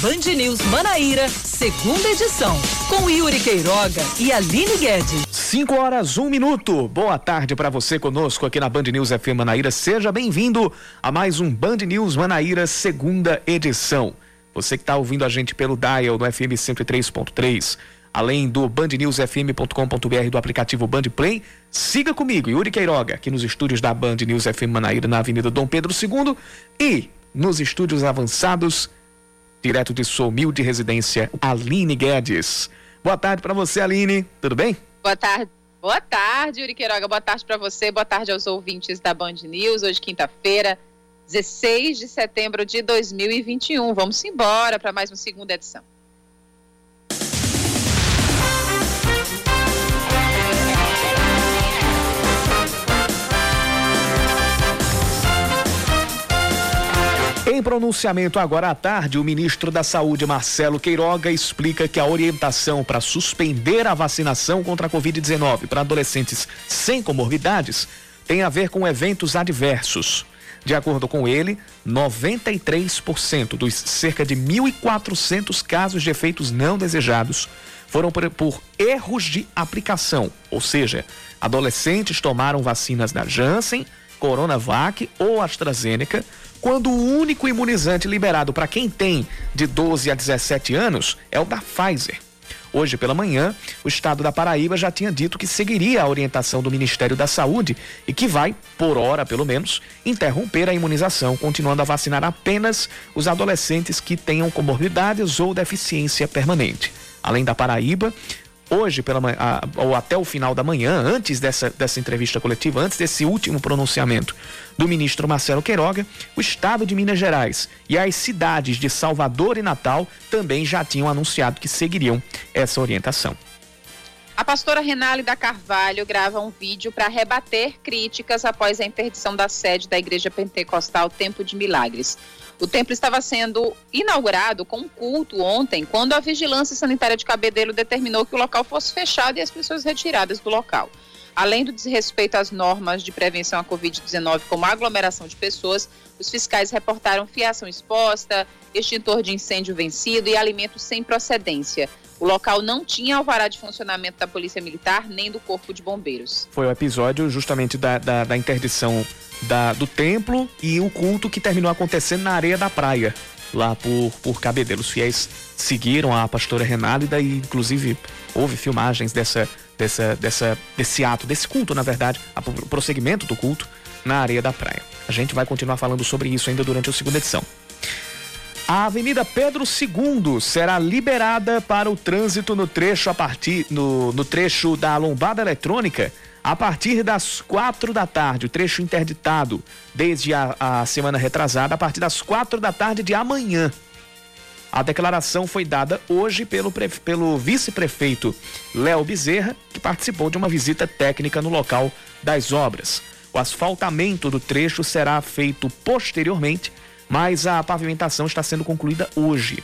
Band News Manaíra, segunda edição, com Yuri Queiroga e Aline Guedes. 5 horas, um minuto. Boa tarde para você conosco aqui na Band News FM Manaíra. Seja bem-vindo a mais um Band News Manaíra, segunda edição. Você que está ouvindo a gente pelo Dial no FM 103.3 além do bandnewsfm.com.br do aplicativo Band Play. Siga comigo, Yuri Queiroga, aqui nos estúdios da Band News FM Manaíra, na Avenida Dom Pedro II e nos estúdios avançados, direto de sua humilde residência, Aline Guedes. Boa tarde para você, Aline. Tudo bem? Boa tarde. Boa tarde, Yuri Queiroga. Boa tarde para você. Boa tarde aos ouvintes da Band News. Hoje, quinta-feira, 16 de setembro de 2021. Vamos embora para mais uma segunda edição. Em pronunciamento agora à tarde, o ministro da Saúde, Marcelo Queiroga, explica que a orientação para suspender a vacinação contra a Covid-19 para adolescentes sem comorbidades tem a ver com eventos adversos. De acordo com ele, 93% dos cerca de 1.400 casos de efeitos não desejados foram por, por, erros de aplicação, ou seja, adolescentes tomaram vacinas da Janssen, Coronavac ou AstraZeneca quando o único imunizante liberado para quem tem de 12 a 17 anos é o da Pfizer. Hoje pela manhã, o estado da Paraíba já tinha dito que seguiria a orientação do Ministério da Saúde e que vai, por hora pelo menos, interromper a imunização, continuando a vacinar apenas os adolescentes que tenham comorbidades ou deficiência permanente. Além da Paraíba, hoje pela manhã, ou até o final da manhã, antes dessa, dessa entrevista coletiva, antes desse último pronunciamento do ministro Marcelo Queiroga, o estado de Minas Gerais e as cidades de Salvador e Natal também já tinham anunciado que seguiriam essa orientação. A pastora Renálida Carvalho grava um vídeo para rebater críticas após a interdição da sede da Igreja Pentecostal Tempo de Milagres. O templo estava sendo inaugurado com um culto ontem, quando a Vigilância Sanitária de Cabedelo determinou que o local fosse fechado e as pessoas retiradas do local. Além do desrespeito às normas de prevenção à Covid-19, como aglomeração de pessoas, os fiscais reportaram fiação exposta, extintor de incêndio vencido e alimentos sem procedência. O local não tinha alvará de funcionamento da Polícia Militar nem do Corpo de Bombeiros. Foi o episódio justamente da, da, da interdição da, do templo e o culto que terminou acontecendo na areia da praia, lá por, por Cabedelo. Os fiéis seguiram a pastora Renálida e, inclusive, houve filmagens dessa, dessa, dessa, desse ato, desse culto, na verdade, o prosseguimento do culto na areia da praia. A gente vai continuar falando sobre isso ainda durante a segunda edição. A Avenida Pedro II será liberada para o trânsito no trecho a partir no, no trecho da lombada eletrônica a partir das quatro da tarde, o trecho interditado desde a, a semana retrasada, a partir das quatro da tarde de amanhã. A declaração foi dada hoje pelo, pelo vice-prefeito Léo Bezerra, que participou de uma visita técnica no local das obras. O asfaltamento do trecho será feito posteriormente, mas a pavimentação está sendo concluída hoje.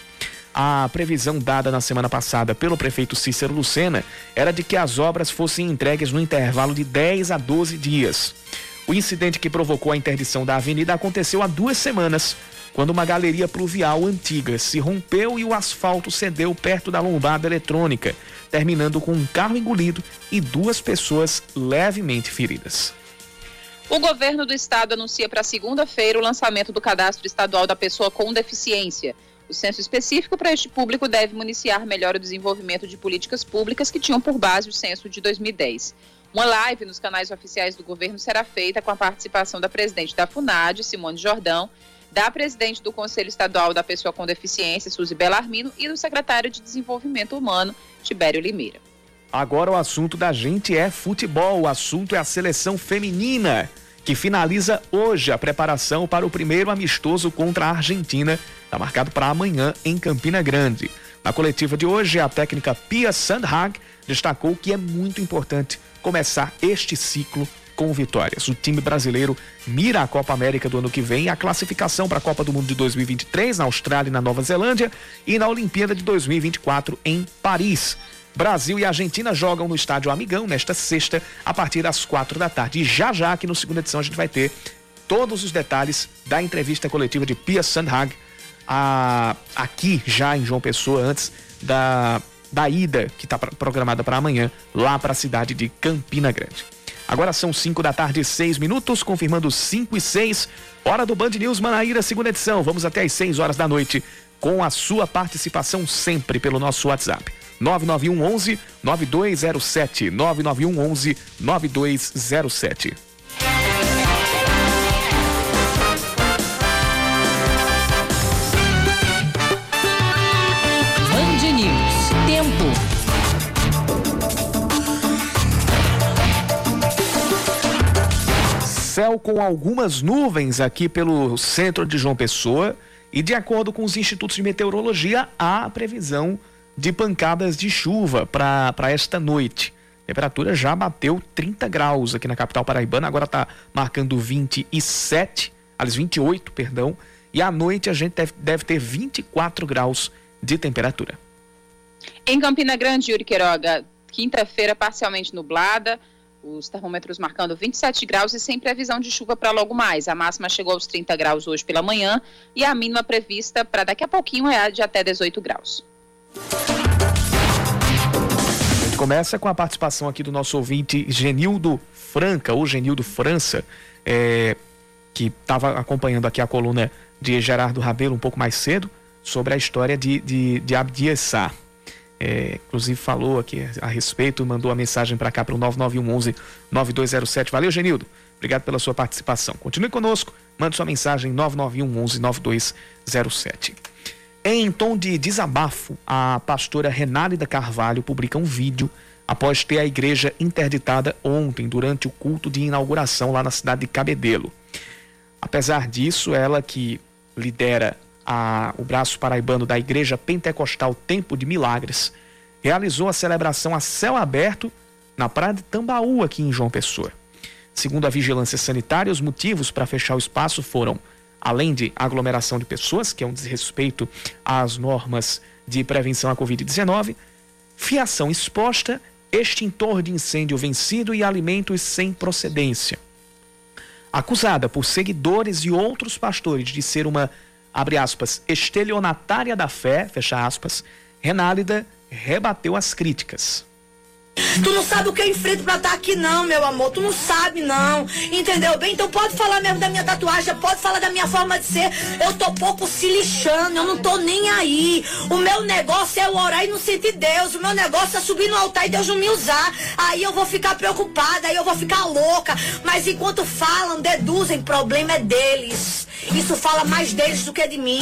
A previsão dada na semana passada pelo prefeito Cícero Lucena era de que as obras fossem entregues no intervalo de 10 a 12 dias. O incidente que provocou a interdição da avenida aconteceu há duas semanas, quando uma galeria pluvial antiga se rompeu e o asfalto cedeu perto da lombada eletrônica, terminando com um carro engolido e duas pessoas levemente feridas. O governo do estado anuncia para segunda-feira o lançamento do cadastro estadual da pessoa com deficiência. O censo específico para este público deve municiar melhor o desenvolvimento de políticas públicas que tinham por base o censo de 2010. Uma live nos canais oficiais do governo será feita com a participação da presidente da FUNAD, Simone Jordão, da presidente do Conselho Estadual da Pessoa com Deficiência, Suzy Belarmino, e do secretário de Desenvolvimento Humano, Tibério Limeira. Agora o assunto da gente é futebol, o assunto é a seleção feminina que finaliza hoje a preparação para o primeiro amistoso contra a Argentina. Está marcado para amanhã em Campina Grande. Na coletiva de hoje, a técnica Pia Sandhag destacou que é muito importante começar este ciclo com vitórias. O time brasileiro mira a Copa América do ano que vem a classificação para a Copa do Mundo de 2023 na Austrália e na Nova Zelândia e na Olimpíada de 2024 em Paris. Brasil e Argentina jogam no estádio Amigão nesta sexta, a partir das quatro da tarde. E já já aqui no segunda edição a gente vai ter todos os detalhes da entrevista coletiva de Pia Sandhag a, aqui já em João Pessoa antes da, da ida que está programada para amanhã lá para a cidade de Campina Grande. Agora são 5 da tarde, 6 minutos, confirmando 5 e 6. Hora do Band News Manaíra, segunda edição. Vamos até às 6 horas da noite com a sua participação sempre pelo nosso WhatsApp. 991 11 9207 991 11 9207. Band News. Tempo. Céu com algumas nuvens aqui pelo centro de João Pessoa e de acordo com os institutos de meteorologia, há previsão de pancadas de chuva para esta noite. A temperatura já bateu 30 graus aqui na capital paraibana, agora está marcando 27, aliás, 28, perdão, e à noite a gente deve, deve ter 24 graus de temperatura. Em Campina Grande, Yuri Queiroga, quinta-feira parcialmente nublada, os termômetros marcando 27 graus e sem previsão de chuva para logo mais. A máxima chegou aos 30 graus hoje pela manhã e a mínima prevista para daqui a pouquinho é de até 18 graus. A gente começa com a participação aqui do nosso ouvinte Genildo Franca, ou Genildo França, é, que estava acompanhando aqui a coluna de Gerardo Rabelo um pouco mais cedo, sobre a história de, de, de Abdiessá. É, inclusive falou aqui a respeito, mandou a mensagem para cá para o 9911 9207. Valeu, Genildo. Obrigado pela sua participação. Continue conosco, mande sua mensagem 9911 9207. Em tom de desabafo, a pastora Renálida Carvalho publica um vídeo após ter a igreja interditada ontem durante o culto de inauguração lá na cidade de Cabedelo. Apesar disso, ela que lidera a, o braço paraibano da Igreja Pentecostal Tempo de Milagres, realizou a celebração a céu aberto na praia de Tambaú, aqui em João Pessoa. Segundo a vigilância sanitária, os motivos para fechar o espaço foram além de aglomeração de pessoas, que é um desrespeito às normas de prevenção à Covid-19, fiação exposta, extintor de incêndio vencido e alimentos sem procedência. Acusada por seguidores e outros pastores de ser uma, abre aspas, estelionatária da fé, fecha aspas, Renálida rebateu as críticas. Tu não sabe o que eu enfrento pra estar aqui, não, meu amor. Tu não sabe, não. Entendeu bem? Então pode falar mesmo da minha tatuagem, pode falar da minha forma de ser. Eu tô pouco se lixando, eu não tô nem aí. O meu negócio é orar e não sentir Deus. O meu negócio é subir no altar e Deus não me usar. Aí eu vou ficar preocupada, aí eu vou ficar louca. Mas enquanto falam, deduzem, problema é deles. Isso fala mais deles do que de mim.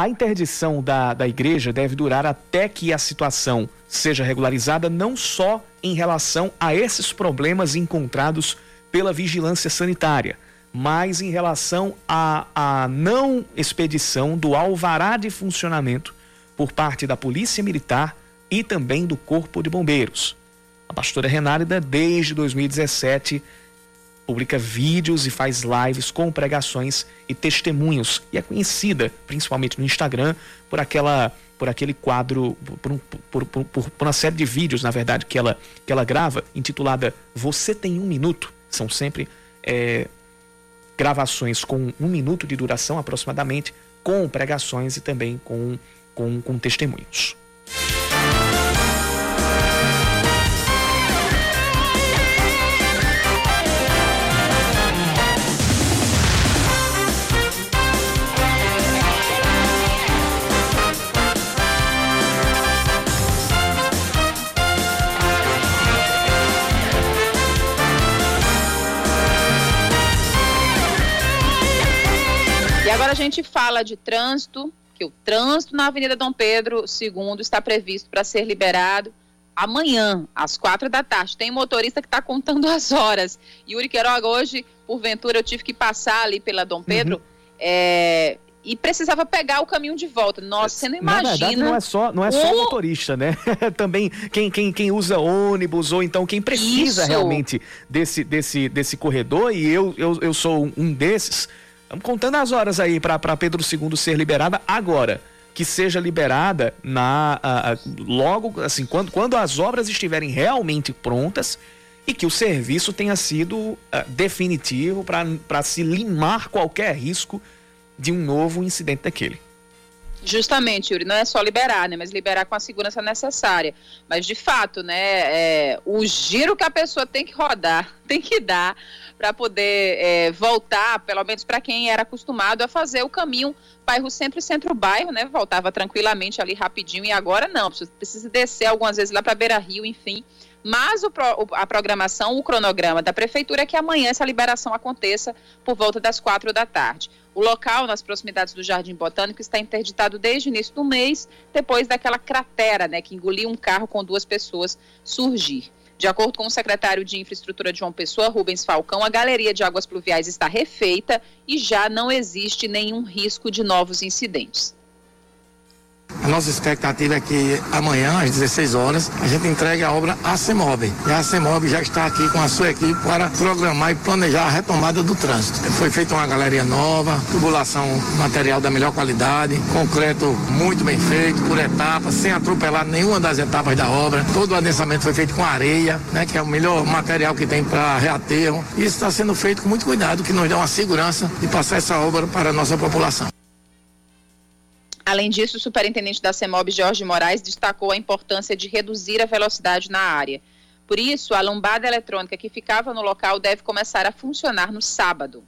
A interdição da, da igreja deve durar até que a situação seja regularizada, não só em relação a esses problemas encontrados pela vigilância sanitária, mas em relação à, à não expedição do alvará de funcionamento por parte da Polícia Militar e também do Corpo de Bombeiros. A pastora Renálida, desde 2017, publica vídeos e faz lives com pregações e testemunhos e é conhecida, principalmente no Instagram, por aquela por aquele quadro, por, por, por, por, uma série de vídeos, na verdade, que ela, que ela grava, intitulada Você Tem Um Minuto. São sempre é, gravações com um minuto de duração aproximadamente, com pregações e também com, com, com testemunhos. Agora a gente fala de trânsito, que o trânsito na Avenida Dom Pedro II está previsto para ser liberado amanhã, às quatro da tarde. Tem motorista que está contando as horas. Yuri Queiroga, hoje, porventura, eu tive que passar ali pela Dom Pedro. Uhum. É, e precisava pegar o caminho de volta. Nossa, você não imagina. Na verdade, não é só, não é só motorista, né? Também quem, quem, quem usa ônibus ou então quem precisa Isso. realmente desse, desse, desse corredor, e eu, eu, eu sou um desses Estamos contando as horas aí para Pedro II ser liberada agora. Que seja liberada na a, a, logo assim quando, quando as obras estiverem realmente prontas e que o serviço tenha sido uh, definitivo para se limar qualquer risco de um novo incidente daquele. Justamente, Yuri, não é só liberar, né, mas liberar com a segurança necessária. Mas, de fato, né, é, o giro que a pessoa tem que rodar, tem que dar para poder é, voltar, pelo menos para quem era acostumado a fazer o caminho bairro centro e centro-bairro, né, voltava tranquilamente ali rapidinho e agora não, precisa, precisa descer algumas vezes lá para Beira-Rio, enfim. Mas o, a programação, o cronograma da prefeitura é que amanhã essa liberação aconteça por volta das quatro da tarde. O local, nas proximidades do Jardim Botânico, está interditado desde o início do mês, depois daquela cratera né, que engoliu um carro com duas pessoas surgir. De acordo com o secretário de Infraestrutura de João Pessoa, Rubens Falcão, a galeria de águas pluviais está refeita e já não existe nenhum risco de novos incidentes. A nossa expectativa é que amanhã, às 16 horas, a gente entregue a obra à CEMOB. E a CEMOB já está aqui com a sua equipe para programar e planejar a retomada do trânsito. Foi feita uma galeria nova, tubulação material da melhor qualidade, concreto muito bem feito, por etapas, sem atropelar nenhuma das etapas da obra. Todo o adensamento foi feito com areia, né, que é o melhor material que tem para reaterro. Isso está sendo feito com muito cuidado, que nos dá uma segurança de passar essa obra para a nossa população. Além disso, o superintendente da CEMOB, Jorge Moraes, destacou a importância de reduzir a velocidade na área. Por isso, a lombada eletrônica que ficava no local deve começar a funcionar no sábado.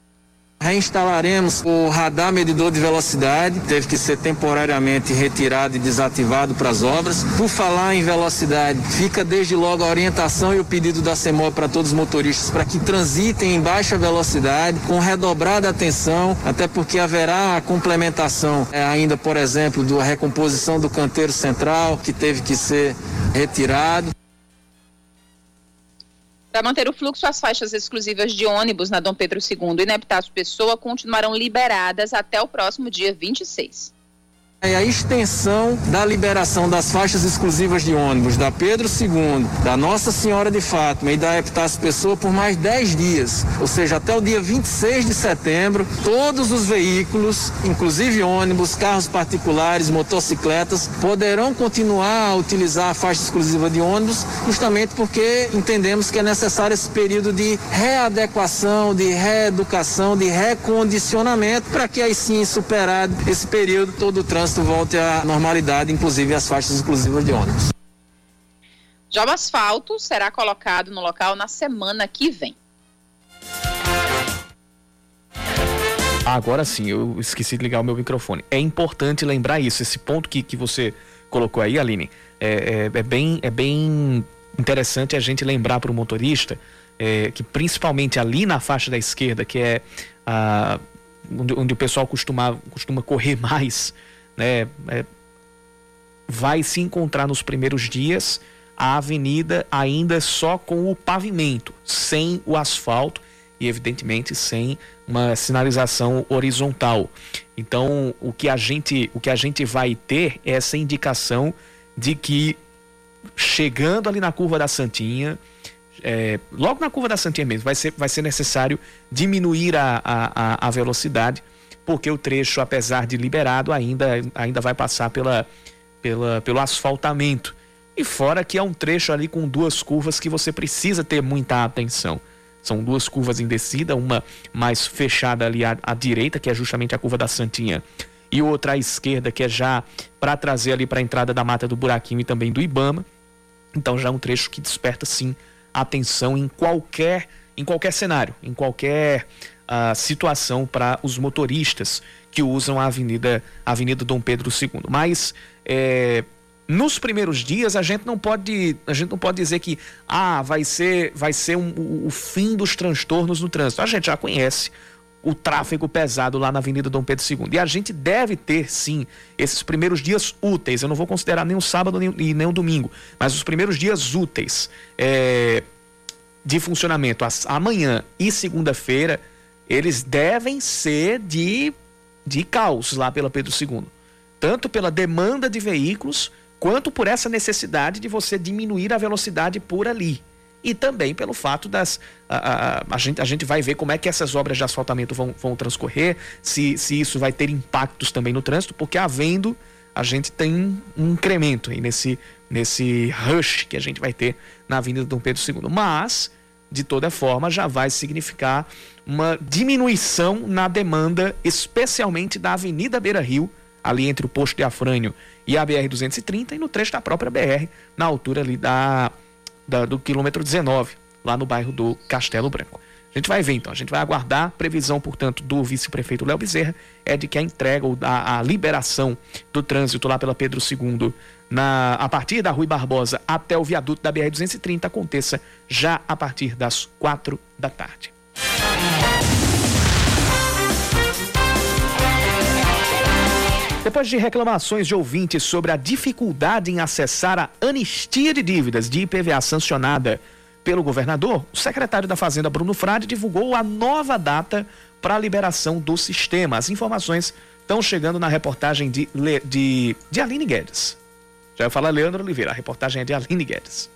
Reinstalaremos o radar medidor de velocidade, teve que ser temporariamente retirado e desativado para as obras. Por falar em velocidade, fica desde logo a orientação e o pedido da CEMOL para todos os motoristas para que transitem em baixa velocidade, com redobrada atenção, até porque haverá a complementação é, ainda, por exemplo, da recomposição do canteiro central, que teve que ser retirado. Para manter o fluxo, as faixas exclusivas de ônibus na Dom Pedro II e na Epitácio Pessoa continuarão liberadas até o próximo dia 26. É a extensão da liberação das faixas exclusivas de ônibus da Pedro II, da Nossa Senhora de Fátima e da Epitácio Pessoa por mais 10 dias, ou seja, até o dia 26 de setembro, todos os veículos, inclusive ônibus, carros particulares, motocicletas, poderão continuar a utilizar a faixa exclusiva de ônibus, justamente porque entendemos que é necessário esse período de readequação, de reeducação, de recondicionamento, para que aí sim, superado esse período, todo o trânsito trânsito volte à normalidade, inclusive as faixas exclusivas de ônibus. Já o asfalto será colocado no local na semana que vem. Agora sim, eu esqueci de ligar o meu microfone. É importante lembrar isso, esse ponto que, que você colocou aí, Aline, é, é, é bem, é bem interessante a gente lembrar para o motorista é, que principalmente ali na faixa da esquerda, que é a, onde, onde o pessoal costuma, costuma correr mais, né, é, vai se encontrar nos primeiros dias a avenida ainda só com o pavimento, sem o asfalto e evidentemente sem uma sinalização horizontal. Então, o que a gente, o que a gente vai ter é essa indicação de que chegando ali na curva da Santinha, é, logo na curva da Santinha mesmo, vai ser, vai ser necessário diminuir a, a, a velocidade porque o trecho, apesar de liberado, ainda, ainda vai passar pela, pela, pelo asfaltamento. E fora que é um trecho ali com duas curvas que você precisa ter muita atenção. São duas curvas em descida, uma mais fechada ali à, à direita, que é justamente a curva da Santinha, e outra à esquerda, que é já para trazer ali para a entrada da Mata do Buraquinho e também do Ibama. Então já é um trecho que desperta sim atenção em qualquer em qualquer cenário, em qualquer a situação para os motoristas que usam a Avenida, Avenida Dom Pedro II. Mas é, nos primeiros dias a gente não pode a gente não pode dizer que ah vai ser vai ser um, o, o fim dos transtornos no trânsito. A gente já conhece o tráfego pesado lá na Avenida Dom Pedro II. E a gente deve ter, sim, esses primeiros dias úteis. Eu não vou considerar nem o sábado nem, e nem o domingo, mas os primeiros dias úteis é, de funcionamento, amanhã e segunda-feira, eles devem ser de, de caos lá pela Pedro II. Tanto pela demanda de veículos, quanto por essa necessidade de você diminuir a velocidade por ali. E também pelo fato das. A, a, a, gente, a gente vai ver como é que essas obras de asfaltamento vão, vão transcorrer, se, se isso vai ter impactos também no trânsito, porque havendo, a gente tem um incremento aí nesse, nesse rush que a gente vai ter na Avenida Dom Pedro II. Mas de toda forma, já vai significar uma diminuição na demanda, especialmente da Avenida Beira Rio, ali entre o posto de Afrânio e a BR-230 e no trecho da própria BR, na altura ali da, da, do quilômetro 19, lá no bairro do Castelo Branco. A gente vai ver então, a gente vai aguardar. Previsão, portanto, do vice-prefeito Léo Bezerra é de que a entrega ou a, a liberação do trânsito lá pela Pedro II, na, a partir da Rui Barbosa até o viaduto da BR-230, aconteça já a partir das quatro da tarde. Depois de reclamações de ouvintes sobre a dificuldade em acessar a anistia de dívidas de IPVA sancionada pelo governador, o secretário da Fazenda, Bruno Frade, divulgou a nova data para a liberação do sistema. As informações estão chegando na reportagem de, de, de Aline Guedes. Já ia falar Leandro Oliveira, a reportagem é de Aline Guedes.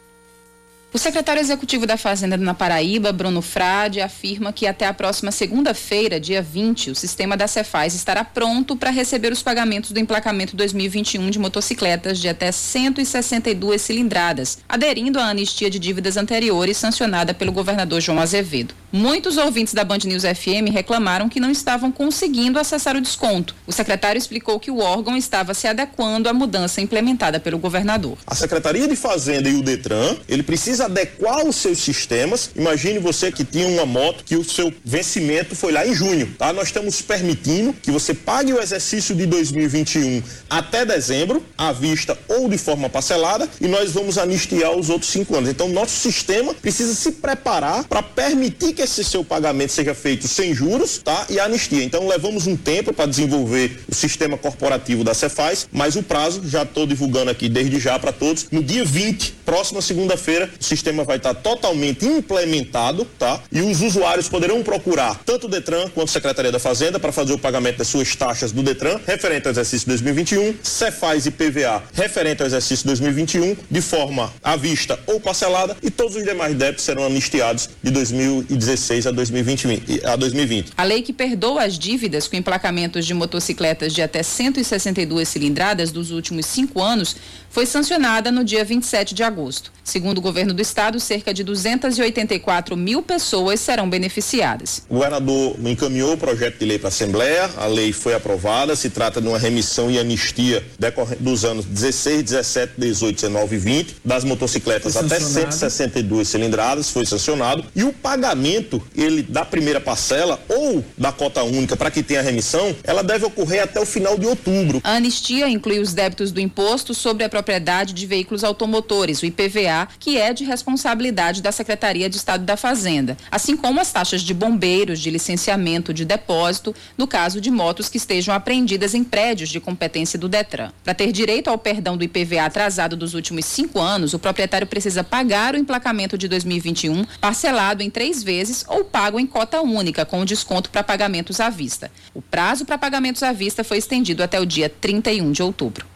O secretário executivo da Fazenda na Paraíba, Bruno Frade, afirma que até a próxima segunda-feira, dia 20, o sistema da Cefaz estará pronto para receber os pagamentos do emplacamento 2021 de motocicletas de até 162 cilindradas, aderindo à anistia de dívidas anteriores sancionada pelo governador João Azevedo. Muitos ouvintes da Band News FM reclamaram que não estavam conseguindo acessar o desconto. O secretário explicou que o órgão estava se adequando à mudança implementada pelo governador. A Secretaria de Fazenda e o Detran, ele precisa adequar os seus sistemas. Imagine você que tinha uma moto que o seu vencimento foi lá em junho, tá? Nós estamos permitindo que você pague o exercício de 2021 até dezembro, à vista ou de forma parcelada, e nós vamos anistiar os outros cinco anos. Então, nosso sistema precisa se preparar para permitir que esse seu pagamento seja feito sem juros, tá? E anistia. Então, levamos um tempo para desenvolver o sistema corporativo da Cefaz, mas o prazo já estou divulgando aqui desde já para todos. No dia 20, próxima segunda-feira, o sistema vai estar totalmente implementado, tá? E os usuários poderão procurar tanto o Detran quanto a Secretaria da Fazenda para fazer o pagamento das suas taxas do Detran referente ao exercício 2021, Cefaz e PVA referente ao exercício 2021 de forma à vista ou parcelada e todos os demais débitos serão anistiados de 2016 a 2020. A, 2020. a lei que perdoa as dívidas com emplacamentos de motocicletas de até 162 cilindradas dos últimos cinco anos foi sancionada no dia 27 de agosto. Segundo o governo do estado, cerca de 284 mil pessoas serão beneficiadas. O governador encaminhou o projeto de lei para a Assembleia, a lei foi aprovada, se trata de uma remissão e anistia decorrente dos anos 16, 17, 18, 19 e 20, das motocicletas até 162 cilindradas, foi sancionado, e o pagamento, ele da primeira parcela ou da cota única para que tenha remissão, ela deve ocorrer até o final de outubro. A anistia inclui os débitos do imposto sobre a propriedade de veículos automotores, o IPVA, que é de responsabilidade da Secretaria de Estado da Fazenda, assim como as taxas de bombeiros, de licenciamento de depósito, no caso de motos que estejam apreendidas em prédios de competência do Detran. Para ter direito ao perdão do IPVA atrasado dos últimos cinco anos, o proprietário precisa pagar o emplacamento de 2021 parcelado em três vezes ou pago em cota única, com desconto para pagamentos à vista. O prazo para pagamentos à vista foi estendido até o dia 31 de outubro.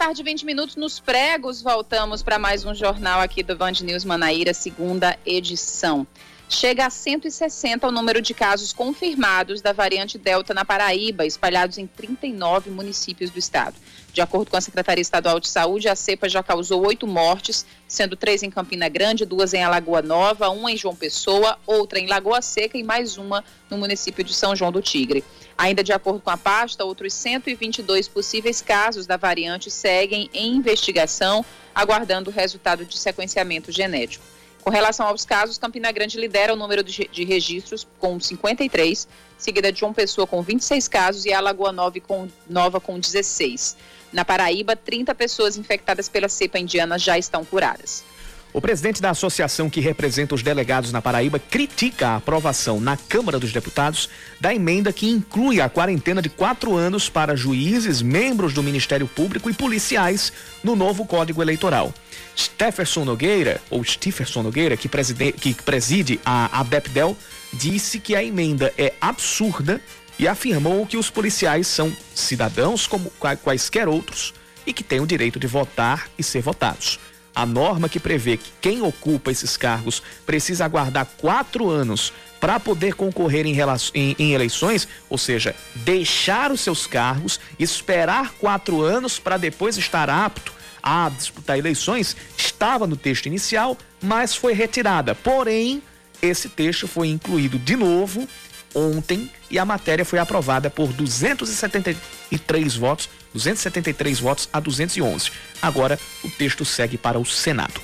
Tarde, 20 minutos nos pregos. Voltamos para mais um jornal aqui do Band News Manaíra, segunda edição. Chega a 160 o número de casos confirmados da variante Delta na Paraíba, espalhados em 39 municípios do estado. De acordo com a Secretaria Estadual de Saúde, a cepa já causou oito mortes, sendo três em Campina Grande, duas em Alagoa Nova, uma em João Pessoa, outra em Lagoa Seca e mais uma no município de São João do Tigre. Ainda de acordo com a pasta, outros 122 possíveis casos da variante seguem em investigação, aguardando o resultado de sequenciamento genético. Com relação aos casos, Campina Grande lidera o número de registros com 53, seguida de João Pessoa com 26 casos e Alagoa Nova com, Nova com 16. Na Paraíba, 30 pessoas infectadas pela cepa indiana já estão curadas. O presidente da associação que representa os delegados na Paraíba critica a aprovação na Câmara dos Deputados da emenda que inclui a quarentena de quatro anos para juízes, membros do Ministério Público e policiais no novo Código Eleitoral. Stefferson Nogueira, ou Stefferson Nogueira, que, preside, que preside a ABEPDEL, disse que a emenda é absurda e afirmou que os policiais são cidadãos como quaisquer outros e que têm o direito de votar e ser votados. A norma que prevê que quem ocupa esses cargos precisa aguardar quatro anos para poder concorrer em, em, em, eleições, ou seja, deixar os seus cargos, esperar quatro anos para depois estar apto a disputar eleições, estava no texto inicial, mas foi retirada. Porém, esse texto foi incluído de novo ontem e a matéria foi aprovada por 273 votos, 273 votos a 211. Agora o texto segue para o Senado.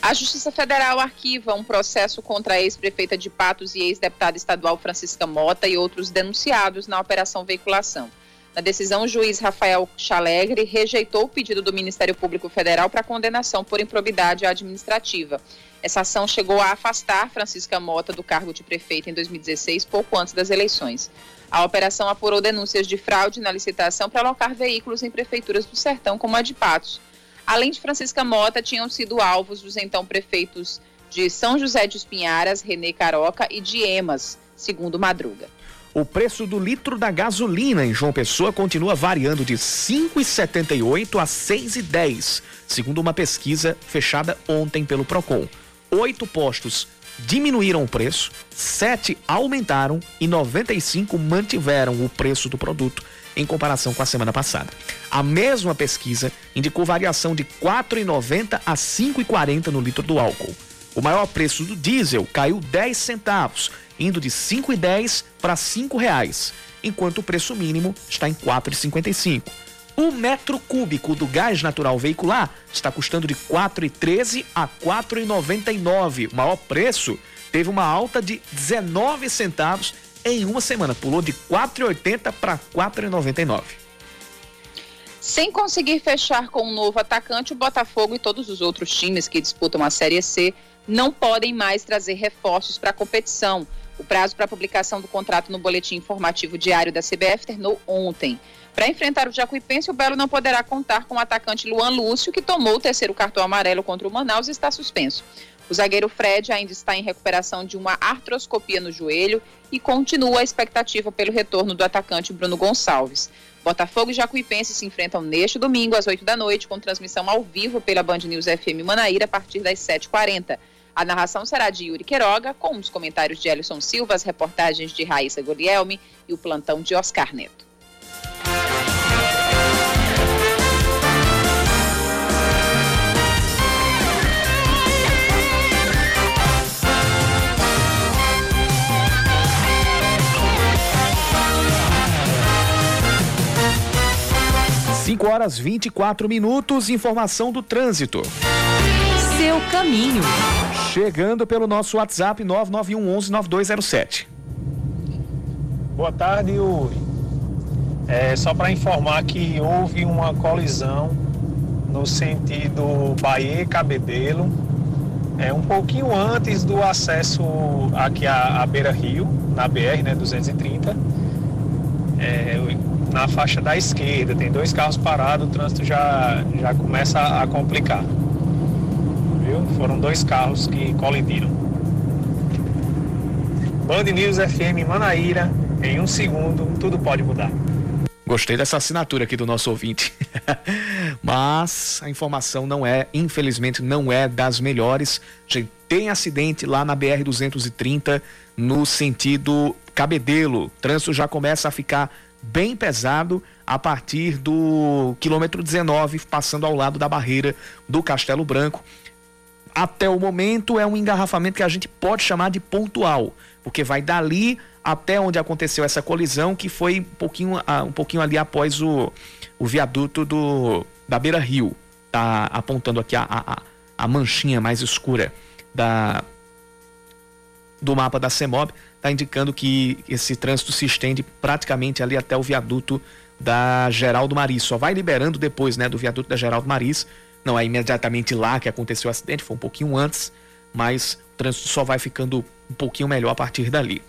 A Justiça Federal arquiva um processo contra a ex-prefeita de Patos e ex-deputada estadual Francisca Mota e outros denunciados na Operação Veiculação. Na decisão, o juiz Rafael Chalegre rejeitou o pedido do Ministério Público Federal para condenação por improbidade administrativa. Essa ação chegou a afastar Francisca Mota do cargo de prefeita em 2016, pouco antes das eleições. A operação apurou denúncias de fraude na licitação para alocar veículos em prefeituras do Sertão, como a de Patos. Além de Francisca Mota, tinham sido alvos os então prefeitos de São José de Espinharas, Renê Caroca e de Emas, segundo Madruga. O preço do litro da gasolina em João Pessoa continua variando de R$ 5,78 a R$ 6,10, segundo uma pesquisa fechada ontem pelo Procon. Oito postos diminuíram o preço, sete aumentaram e 95 mantiveram o preço do produto em comparação com a semana passada. A mesma pesquisa indicou variação de R$ 4,90 a R$ 5,40 no litro do álcool. O maior preço do diesel caiu 10 centavos, indo de R$ 5,10 para R$ 5,00, enquanto o preço mínimo está em R$ 4,55. O metro cúbico do gás natural veicular está custando de R$ 4,13 a R$ 4,99. O maior preço teve uma alta de 19 centavos em uma semana. Pulou de 4,80 para 4,99. Sem conseguir fechar com um novo atacante, o Botafogo e todos os outros times que disputam a Série C não podem mais trazer reforços para a competição. O prazo para publicação do contrato no boletim informativo diário da CBF terminou ontem. Para enfrentar o Jacuipense, o Belo não poderá contar com o atacante Luan Lúcio, que tomou o terceiro cartão amarelo contra o Manaus e está suspenso. O zagueiro Fred ainda está em recuperação de uma artroscopia no joelho e continua a expectativa pelo retorno do atacante Bruno Gonçalves. Botafogo e Jacuipense se enfrentam neste domingo às 8 da noite, com transmissão ao vivo pela Band News FM Manaíra a partir das 7h40. A narração será de Yuri Queiroga, com os comentários de Ellison Silva, as reportagens de Raíssa Golielme e o plantão de Oscar Neto. 5 horas 24 minutos, informação do trânsito. Seu caminho. Chegando pelo nosso WhatsApp 991 11 9207. Boa tarde, Yuri. É só para informar que houve uma colisão no sentido Bahia Cabedelo, é um pouquinho antes do acesso aqui à, à Beira Rio, na BR, né, 230. É, na faixa da esquerda, tem dois carros parados, o trânsito já, já começa a complicar. Viu? Foram dois carros que colidiram. Band News FM Manaíra, em um segundo, tudo pode mudar. Gostei dessa assinatura aqui do nosso ouvinte. Mas a informação não é, infelizmente, não é das melhores. gente tem acidente lá na BR 230 no sentido Cabedelo. Trânsito já começa a ficar bem pesado a partir do quilômetro 19, passando ao lado da barreira do Castelo Branco. Até o momento é um engarrafamento que a gente pode chamar de pontual, porque vai dali até onde aconteceu essa colisão, que foi um pouquinho, um pouquinho ali após o, o viaduto do, da Beira Rio. Tá apontando aqui a, a, a manchinha mais escura da, do mapa da CEMOB está indicando que esse trânsito se estende praticamente ali até o viaduto da Geraldo Maris. Só vai liberando depois, né, do viaduto da Geraldo Maris. Não é imediatamente lá que aconteceu o acidente, foi um pouquinho antes, mas o trânsito só vai ficando um pouquinho melhor a partir dali.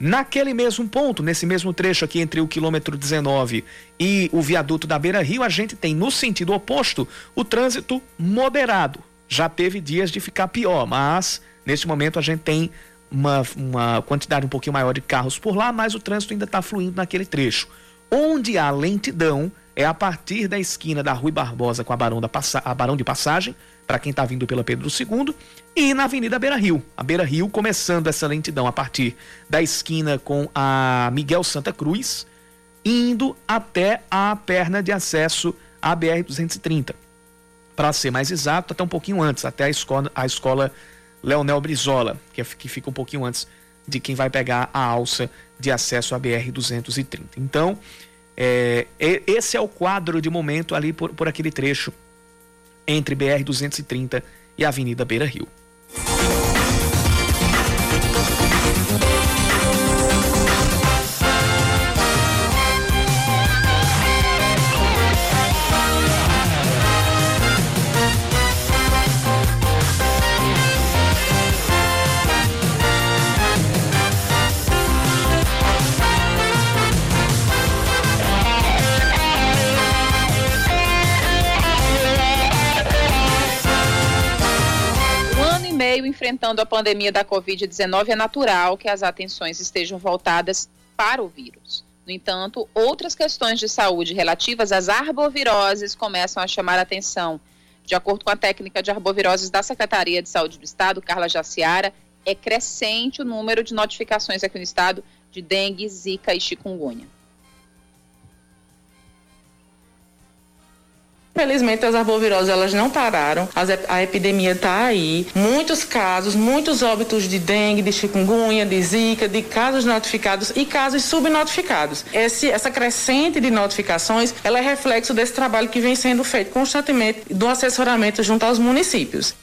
Naquele mesmo ponto, nesse mesmo trecho aqui entre o quilômetro 19 e o viaduto da Beira Rio, a gente tem no sentido oposto o trânsito moderado. Já teve dias de ficar pior, mas neste momento a gente tem uma, uma quantidade um pouquinho maior de carros por lá, mas o trânsito ainda está fluindo naquele trecho. Onde há lentidão é a partir da esquina da Rui Barbosa com a Barão, da Passa, a Barão de Passagem, para quem está vindo pela Pedro II, e na Avenida Beira Rio. A Beira Rio começando essa lentidão a partir da esquina com a Miguel Santa Cruz, indo até a perna de acesso à BR-230. Para ser mais exato, até um pouquinho antes, até a escola, a escola Leonel Brizola, que, é, que fica um pouquinho antes de quem vai pegar a alça de acesso à BR-230. Então, é, esse é o quadro de momento ali por, por aquele trecho entre BR-230 e Avenida Beira Rio. Enfrentando a pandemia da Covid-19, é natural que as atenções estejam voltadas para o vírus. No entanto, outras questões de saúde relativas às arboviroses começam a chamar a atenção. De acordo com a técnica de arboviroses da Secretaria de Saúde do Estado, Carla Jaciara, é crescente o número de notificações aqui no estado de dengue, zika e chikungunya. Infelizmente, as arboviroses elas não pararam, a epidemia está aí. Muitos casos, muitos óbitos de dengue, de chikungunya, de zika, de casos notificados e casos subnotificados. Esse, essa crescente de notificações, ela é reflexo desse trabalho que vem sendo feito constantemente do assessoramento junto aos municípios.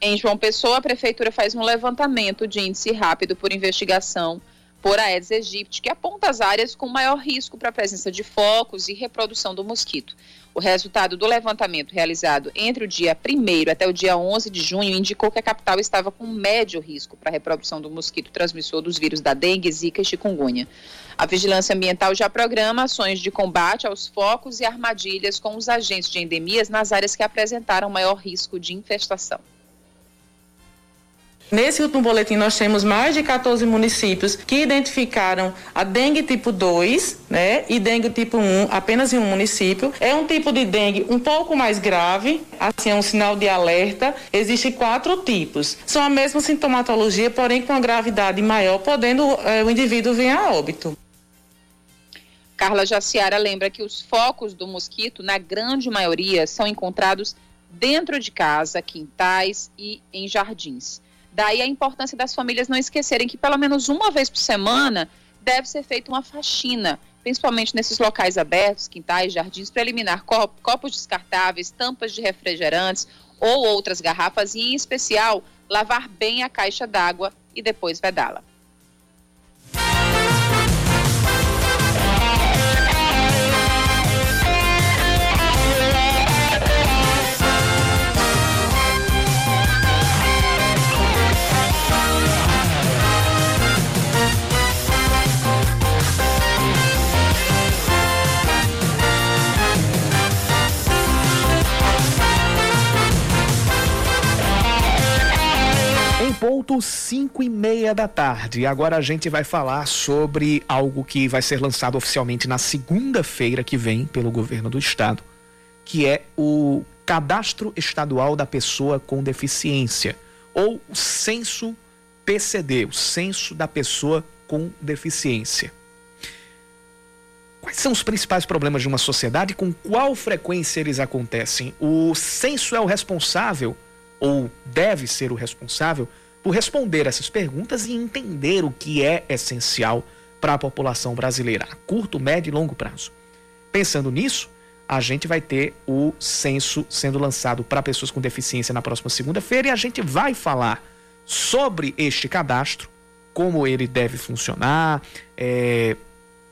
Em João Pessoa, a prefeitura faz um levantamento de índice rápido por investigação por Aedes aegypti, que aponta as áreas com maior risco para a presença de focos e reprodução do mosquito. O resultado do levantamento realizado entre o dia 1 até o dia 11 de junho indicou que a capital estava com médio risco para a reprodução do mosquito transmissor dos vírus da dengue, zika e chikungunya. A Vigilância Ambiental já programa ações de combate aos focos e armadilhas com os agentes de endemias nas áreas que apresentaram maior risco de infestação. Nesse último boletim, nós temos mais de 14 municípios que identificaram a dengue tipo 2, né? E dengue tipo 1 apenas em um município. É um tipo de dengue um pouco mais grave, assim, é um sinal de alerta. Existem quatro tipos. São a mesma sintomatologia, porém com uma gravidade maior, podendo é, o indivíduo vir a óbito. Carla Jaciara lembra que os focos do mosquito, na grande maioria, são encontrados dentro de casa, quintais e em jardins. Daí a importância das famílias não esquecerem que pelo menos uma vez por semana deve ser feita uma faxina, principalmente nesses locais abertos, quintais, jardins, para eliminar copos descartáveis, tampas de refrigerantes ou outras garrafas e, em especial, lavar bem a caixa d'água e depois vedá-la. Ponto 5 e meia da tarde. Agora a gente vai falar sobre algo que vai ser lançado oficialmente na segunda-feira que vem pelo governo do estado, que é o Cadastro Estadual da Pessoa com Deficiência, ou o Censo PCD, o Censo da Pessoa com Deficiência. Quais são os principais problemas de uma sociedade com qual frequência eles acontecem? O censo é o responsável, ou deve ser o responsável, por responder essas perguntas e entender o que é essencial para a população brasileira a curto, médio e longo prazo. Pensando nisso, a gente vai ter o censo sendo lançado para pessoas com deficiência na próxima segunda-feira e a gente vai falar sobre este cadastro, como ele deve funcionar, é,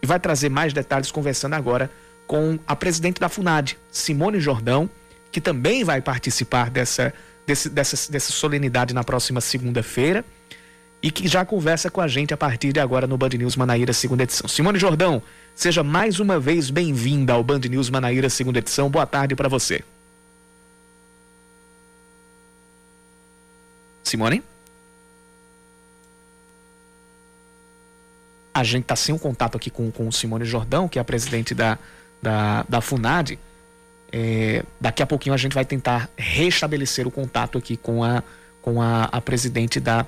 e vai trazer mais detalhes conversando agora com a presidente da FUNAD, Simone Jordão, que também vai participar dessa desse, dessa, dessa solenidade na próxima segunda-feira e que já conversa com a gente a partir de agora no Band News Manaíra, segunda edição. Simone Jordão, seja mais uma vez bem-vinda ao Band News Manaíra, segunda edição. Boa tarde para você. Simone? A gente está sem um contato aqui com, com Simone Jordão, que é a presidente da, da, da FUNAD. É, daqui a pouquinho a gente vai tentar restabelecer o contato aqui com a, com a, a presidente da,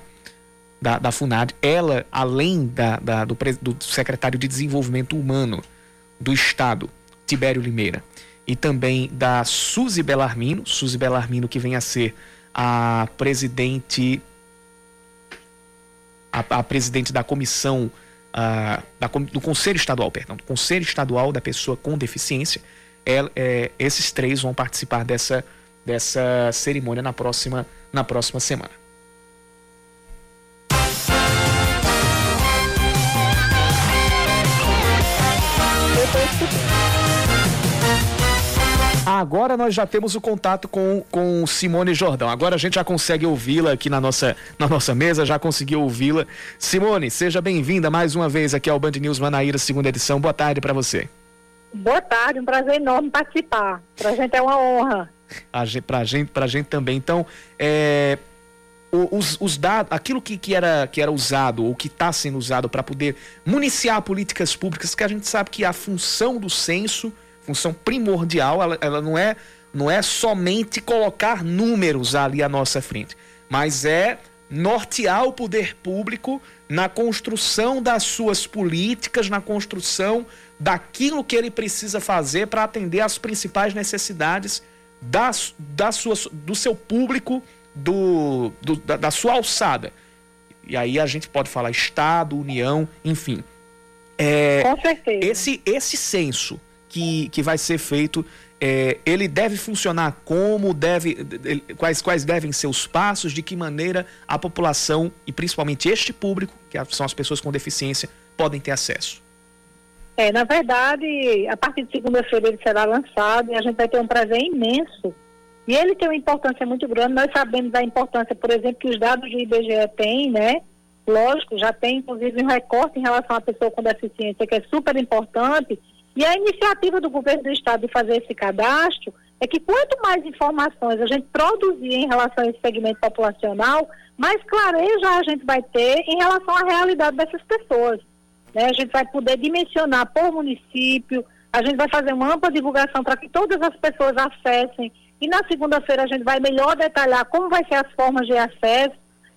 da, da, FUNAD. Ela, além da, da do, do, secretário de Desenvolvimento Humano do Estado, Tibério Limeira, e também da Suzy Belarmino, Suzy Belarmino que vem a ser a presidente a, a presidente da comissão uh, da, do Conselho Estadual, perdão, do Conselho Estadual da Pessoa com Deficiência. É, é, esses três vão participar dessa, dessa cerimônia na próxima, na próxima semana. Agora nós já temos o contato com, com Simone Jordão. Agora a gente já consegue ouvi-la aqui na nossa, na nossa mesa, já conseguiu ouvi-la. Simone, seja bem-vinda mais uma vez aqui ao Band News Manaíra, segunda edição. Boa tarde para você. Boa tarde, um prazer enorme participar. Para a gente é uma honra. A gente, pra gente também. Então, é, os, os dados, aquilo que, que, era, que era usado ou que está sendo usado para poder municiar políticas públicas, que a gente sabe que a função do censo função primordial, ela, ela não é não é somente colocar números ali à nossa frente, mas é nortear o poder público na construção das suas políticas, na construção daquilo que ele precisa fazer para atender às principais necessidades das, das suas, do seu público, do, do da, da, sua alçada. E aí a gente pode falar Estado, União, enfim. É, Com certeza. Esse, esse censo que, que vai ser feito, é, ele deve funcionar como deve, quais, quais devem ser os passos, de que maneira a população e principalmente este público, que são as pessoas com deficiência, podem ter acesso? É, na verdade, a partir de segunda-feira ele será lançado e a gente vai ter um prazer imenso. E ele tem uma importância muito grande. Nós sabemos da importância, por exemplo, que os dados do IBGE têm, né? Lógico, já tem inclusive um recorte em relação à pessoa com deficiência que é super importante e a iniciativa do governo do estado de fazer esse cadastro é que quanto mais informações a gente produzir em relação a esse segmento populacional, mais clareza a gente vai ter em relação à realidade dessas pessoas. Né? A gente vai poder dimensionar por município, a gente vai fazer uma ampla divulgação para que todas as pessoas acessem. E na segunda-feira a gente vai melhor detalhar como vai ser as formas de acesso,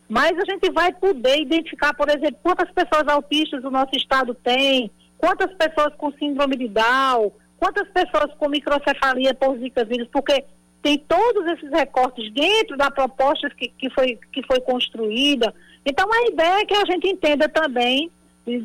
mas a gente vai poder identificar, por exemplo, quantas pessoas autistas o nosso estado tem, quantas pessoas com síndrome de Down, quantas pessoas com microcefalia por zika vírus, porque tem todos esses recortes dentro da proposta que, que, foi, que foi construída. Então, a ideia é que a gente entenda também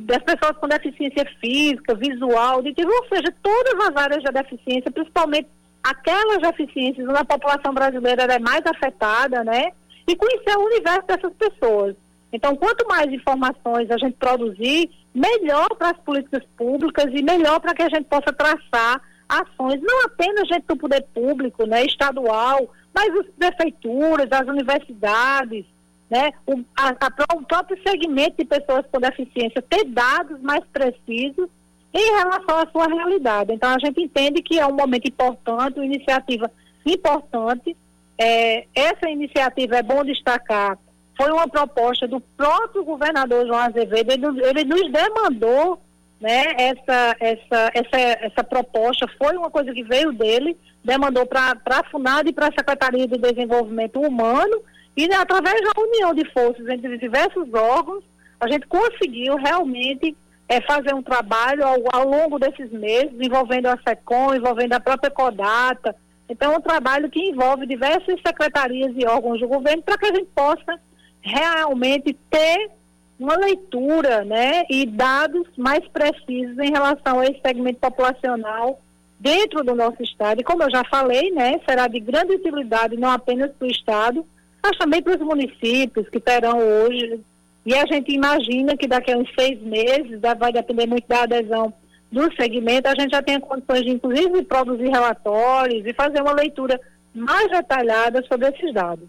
das pessoas com deficiência física, visual, auditiva, ou seja, todas as áreas da deficiência, principalmente aquelas deficiências onde a população brasileira é mais afetada, né? E conhecer o universo dessas pessoas. Então, quanto mais informações a gente produzir, melhor para as políticas públicas e melhor para que a gente possa traçar ações, não apenas gente do poder público, né, estadual, mas as prefeituras, as universidades, né, o, a, a, o próprio segmento de pessoas com deficiência ter dados mais precisos em relação à sua realidade. Então, a gente entende que é um momento importante, uma iniciativa importante. É, essa iniciativa é bom destacar foi uma proposta do próprio governador João Azevedo, ele, ele nos demandou né, essa, essa, essa, essa proposta, foi uma coisa que veio dele, demandou para a FUNAD e para a Secretaria de Desenvolvimento Humano, e né, através da união de forças entre diversos órgãos, a gente conseguiu realmente é, fazer um trabalho ao, ao, longo desses meses, envolvendo a SECOM, envolvendo a própria CODATA. Então, é um trabalho que envolve diversas secretarias e órgãos do governo para que a gente possa realmente ter uma leitura né, e dados mais precisos em relação a esse segmento populacional dentro do nosso estado. E como eu já falei, né, será de grande utilidade não apenas para o estado, mas também para os municípios que terão hoje. E a gente imagina que daqui a uns seis meses, vai depender muito da adesão do segmento, a gente já tenha condições de, inclusive, produzir relatórios e fazer uma leitura mais detalhada sobre esses dados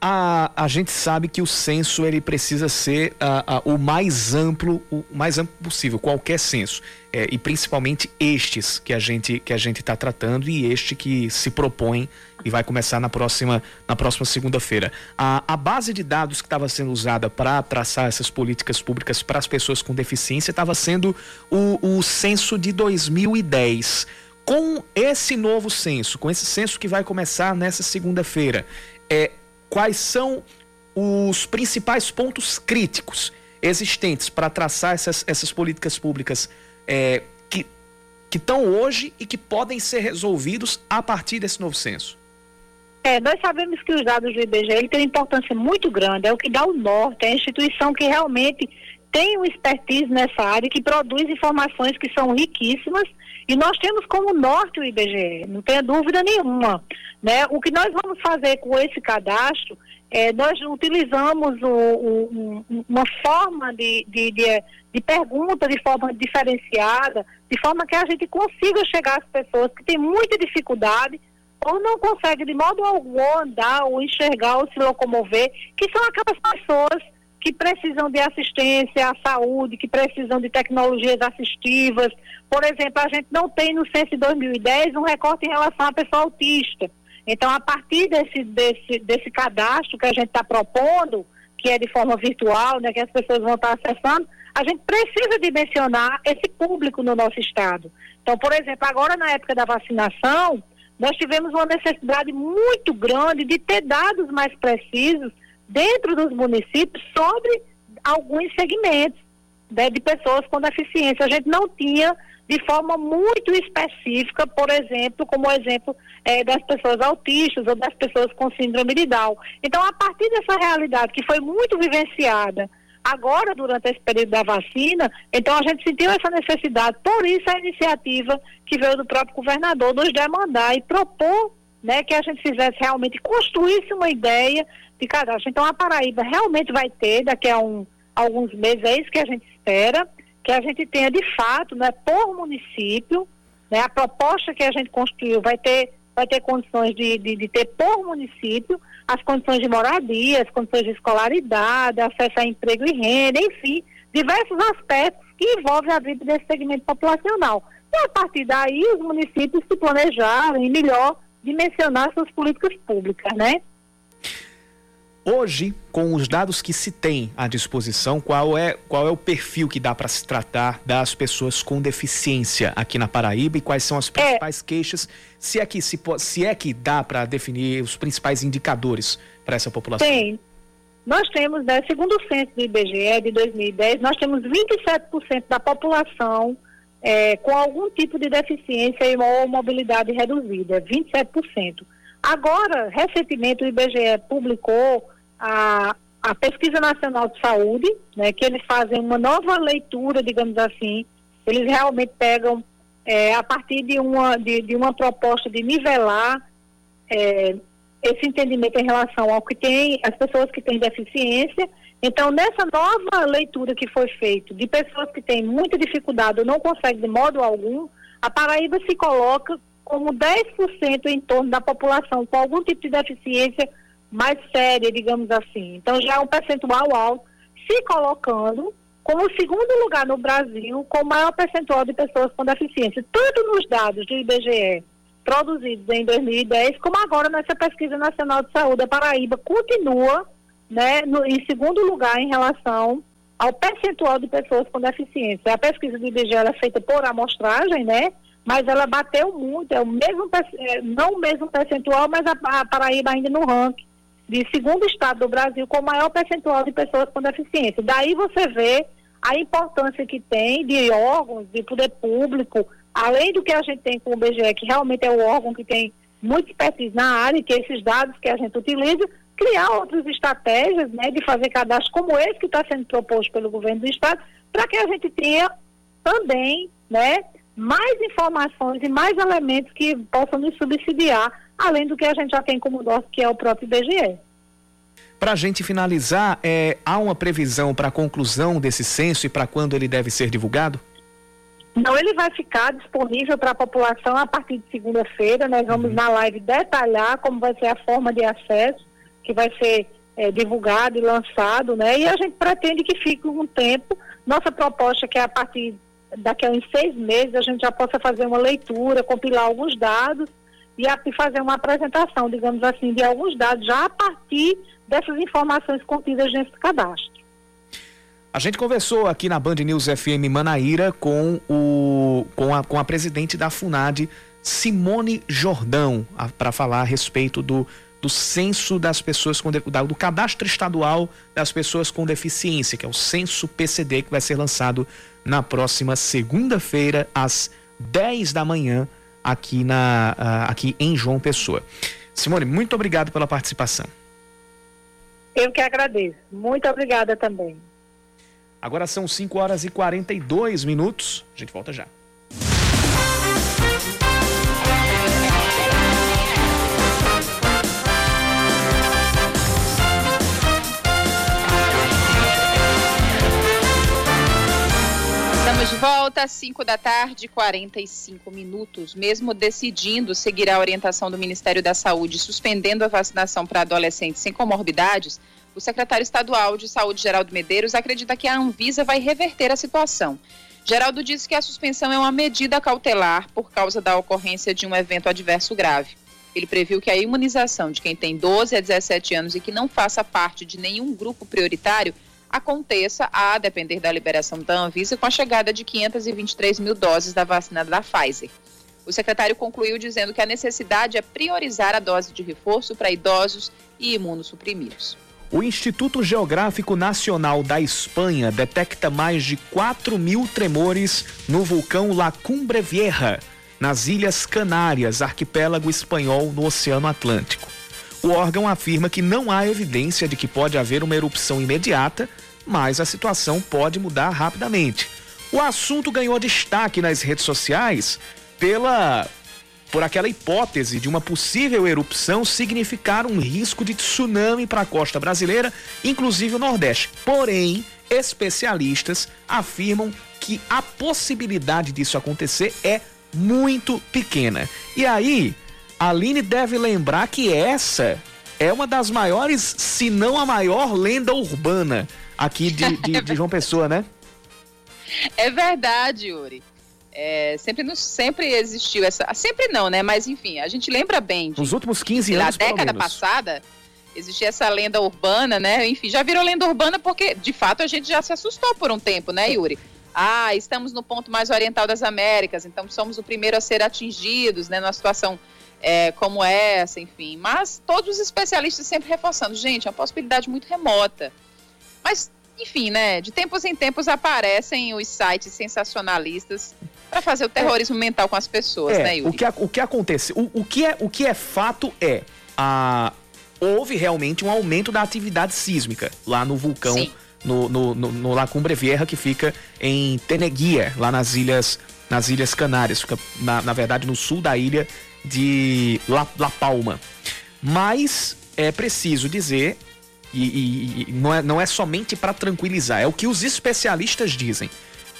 a, a gente sabe que o censo ele precisa ser uh, uh, o mais amplo, o mais amplo possível, qualquer censo. É, e principalmente estes que a gente que a gente está tratando e este que se propõe e vai começar na próxima na próxima segunda-feira. A, a base de dados que estava sendo usada para traçar essas políticas públicas para as pessoas com deficiência estava sendo o, o censo de 2010 com esse novo censo, com esse censo que vai começar nessa segunda-feira, é, quais são os principais pontos críticos existentes para traçar essas, essas políticas públicas é, que estão hoje e que podem ser resolvidos a partir desse novo censo? É, nós sabemos que os dados do IBGE ele tem uma importância muito grande, é o que dá o norte, é a instituição que realmente tem um expertise nessa área, que produz informações que são riquíssimas, e nós temos como norte o IBGE, não tenha dúvida nenhuma. Né? O que nós vamos fazer com esse cadastro, é, nós utilizamos o, o, uma forma de, de, de, de pergunta de forma diferenciada, de forma que a gente consiga chegar às pessoas que têm muita dificuldade ou não conseguem de modo algum andar ou enxergar ou se locomover, que são aquelas pessoas que precisam de assistência à saúde, que precisam de tecnologias assistivas. Por exemplo, a gente não tem no censo de 2010 um recorte em relação à pessoa autista. Então, a partir desse, desse, desse cadastro que a gente está propondo, que é de forma virtual, né, que as pessoas vão estar acessando, a gente precisa dimensionar esse público no nosso estado. Então, por exemplo, agora na época da vacinação, nós tivemos uma necessidade muito grande de ter dados mais precisos dentro dos municípios sobre alguns segmentos né, de pessoas com deficiência. A gente não tinha de forma muito específica, por exemplo, como o exemplo é, das pessoas autistas ou das pessoas com síndrome de Down. Então, a partir dessa realidade que foi muito vivenciada agora durante esse período da vacina, então a gente sentiu essa necessidade. Por isso a iniciativa que veio do próprio governador nos demandar e propor né, que a gente fizesse realmente, construísse uma ideia de cadastro. Então a Paraíba realmente vai ter, daqui a um, alguns meses, é isso que a gente espera, que a gente tenha de fato, né, por município, né, a proposta que a gente construiu vai ter, vai ter condições de, de, de ter por município as condições de moradia, as condições de escolaridade, acesso a emprego e renda, enfim, diversos aspectos que envolvem a vida desse segmento populacional. E a partir daí, os municípios se planejarem melhor dimensionar suas políticas públicas, né? Hoje, com os dados que se tem à disposição, qual é, qual é o perfil que dá para se tratar das pessoas com deficiência aqui na Paraíba e quais são as é. principais é. queixas? Se é que, se, se é que dá para definir os principais indicadores para essa população? Tem. Nós temos, né, segundo o censo do IBGE de 2010, nós temos 27% da população é, com algum tipo de deficiência ou mobilidade reduzida, 27%. Agora, recentemente, o IBGE publicou a, a Pesquisa Nacional de Saúde, né, que eles fazem uma nova leitura, digamos assim, eles realmente pegam é, a partir de uma, de, de, uma proposta de nivelar é, esse entendimento em relação ao que tem, as pessoas que têm deficiência. Então, nessa nova leitura que foi feita de pessoas que têm muita dificuldade ou não conseguem de modo algum, a Paraíba se coloca como 10% em torno da população com algum tipo de deficiência mais séria, digamos assim. Então já é um percentual alto, se colocando como o segundo lugar no Brasil com maior percentual de pessoas com deficiência, tanto nos dados do IBGE produzidos em 2010, como agora nessa pesquisa nacional de saúde, a Paraíba continua né, no, em segundo lugar em relação ao percentual de pessoas com deficiência. A pesquisa do IBGE é feita por amostragem, né? mas ela bateu muito, é o mesmo, é, não o mesmo percentual, mas a Paraíba ainda no ranking de segundo estado do Brasil com maior percentual de pessoas com deficiência. Daí você vê a importância que tem de órgãos, de poder público, além do que a gente tem com o BGE, que realmente é o órgão que tem muito expertise na área, que esses dados que a gente utiliza, criar outras estratégias né, de fazer cadastro como esse que está sendo proposto pelo governo do estado, para que a gente tenha também né, mais informações e mais elementos que possam nos subsidiar além do que a gente já tem como nosso, que é o próprio IBGE. Para a gente finalizar, é, há uma previsão para a conclusão desse censo e para quando ele deve ser divulgado? Não, ele vai ficar disponível para a população a partir de segunda-feira. Nós vamos uhum. na live detalhar como vai ser a forma de acesso, que vai ser é, divulgado e lançado, né? E a gente pretende que fique um tempo. Nossa proposta é que a partir daqui a uns seis meses a gente já possa fazer uma leitura, compilar alguns dados e fazer uma apresentação, digamos assim, de alguns dados já a partir dessas informações contidas nesse cadastro. A gente conversou aqui na Band News FM Manaíra com, o, com, a, com a presidente da FUNAD, Simone Jordão, para falar a respeito do, do censo das pessoas com do cadastro estadual das pessoas com deficiência, que é o censo PCD que vai ser lançado na próxima segunda-feira às 10 da manhã aqui, na, uh, aqui em João Pessoa. Simone, muito obrigado pela participação. Eu que agradeço. Muito obrigada também. Agora são 5 horas e 42 minutos. A gente volta já. Volta às 5 da tarde, 45 minutos. Mesmo decidindo seguir a orientação do Ministério da Saúde, suspendendo a vacinação para adolescentes sem comorbidades, o secretário estadual de Saúde, Geraldo Medeiros, acredita que a Anvisa vai reverter a situação. Geraldo disse que a suspensão é uma medida cautelar por causa da ocorrência de um evento adverso grave. Ele previu que a imunização de quem tem 12 a 17 anos e que não faça parte de nenhum grupo prioritário aconteça a depender da liberação da Anvisa com a chegada de 523 mil doses da vacina da Pfizer. O secretário concluiu dizendo que a necessidade é priorizar a dose de reforço para idosos e imunossuprimidos. O Instituto Geográfico Nacional da Espanha detecta mais de 4 mil tremores no vulcão La Cumbre Vieja, nas Ilhas Canárias, arquipélago espanhol no Oceano Atlântico. O órgão afirma que não há evidência de que pode haver uma erupção imediata, mas a situação pode mudar rapidamente. O assunto ganhou destaque nas redes sociais pela por aquela hipótese de uma possível erupção significar um risco de tsunami para a costa brasileira, inclusive o Nordeste. Porém, especialistas afirmam que a possibilidade disso acontecer é muito pequena. E aí, a Aline deve lembrar que essa é uma das maiores, se não a maior lenda urbana aqui de, de, de João Pessoa, né? É verdade, Yuri. É, sempre, nos, sempre existiu essa. Sempre não, né? Mas enfim, a gente lembra bem. De, Nos últimos 15 anos. Na década passada, existia essa lenda urbana, né? Enfim, já virou lenda urbana porque, de fato, a gente já se assustou por um tempo, né, Yuri? Ah, estamos no ponto mais oriental das Américas, então somos o primeiro a ser atingidos, né? Numa situação é, como essa, enfim. Mas todos os especialistas sempre reforçando, gente, é uma possibilidade muito remota. Mas, enfim, né? De tempos em tempos aparecem os sites sensacionalistas para fazer o terrorismo é, mental com as pessoas, é, né, Yuri? O que, o que acontece? O, o, que é, o que é fato é a, houve realmente um aumento da atividade sísmica lá no vulcão. Sim. No, no, no, no La Cumbre Vieja, que fica em Teneguia, lá nas ilhas, nas ilhas Canárias, fica na, na verdade no sul da ilha de La, La Palma. Mas é preciso dizer, e, e, e não, é, não é somente para tranquilizar, é o que os especialistas dizem,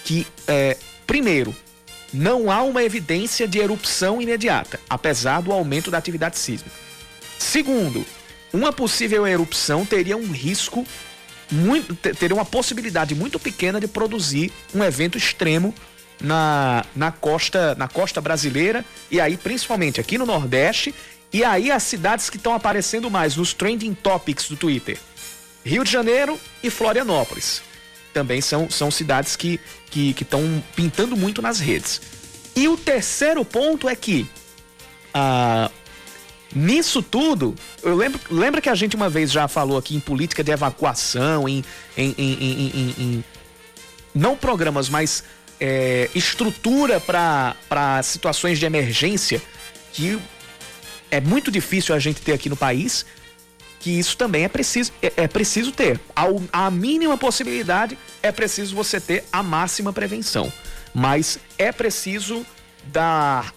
que, é, primeiro, não há uma evidência de erupção imediata, apesar do aumento da atividade sísmica. Segundo, uma possível erupção teria um risco muito, teria uma possibilidade muito pequena de produzir um evento extremo na, na costa na costa brasileira e aí principalmente aqui no Nordeste e aí as cidades que estão aparecendo mais nos trending topics do Twitter. Rio de Janeiro e Florianópolis. Também são, são cidades que que estão pintando muito nas redes. E o terceiro ponto é que ah, Nisso tudo, eu lembro, lembra que a gente uma vez já falou aqui em política de evacuação, em, em, em, em não programas, mas é, estrutura para situações de emergência que é muito difícil a gente ter aqui no país, que isso também é preciso, é, é preciso ter. A, a mínima possibilidade é preciso você ter a máxima prevenção. Mas é preciso dar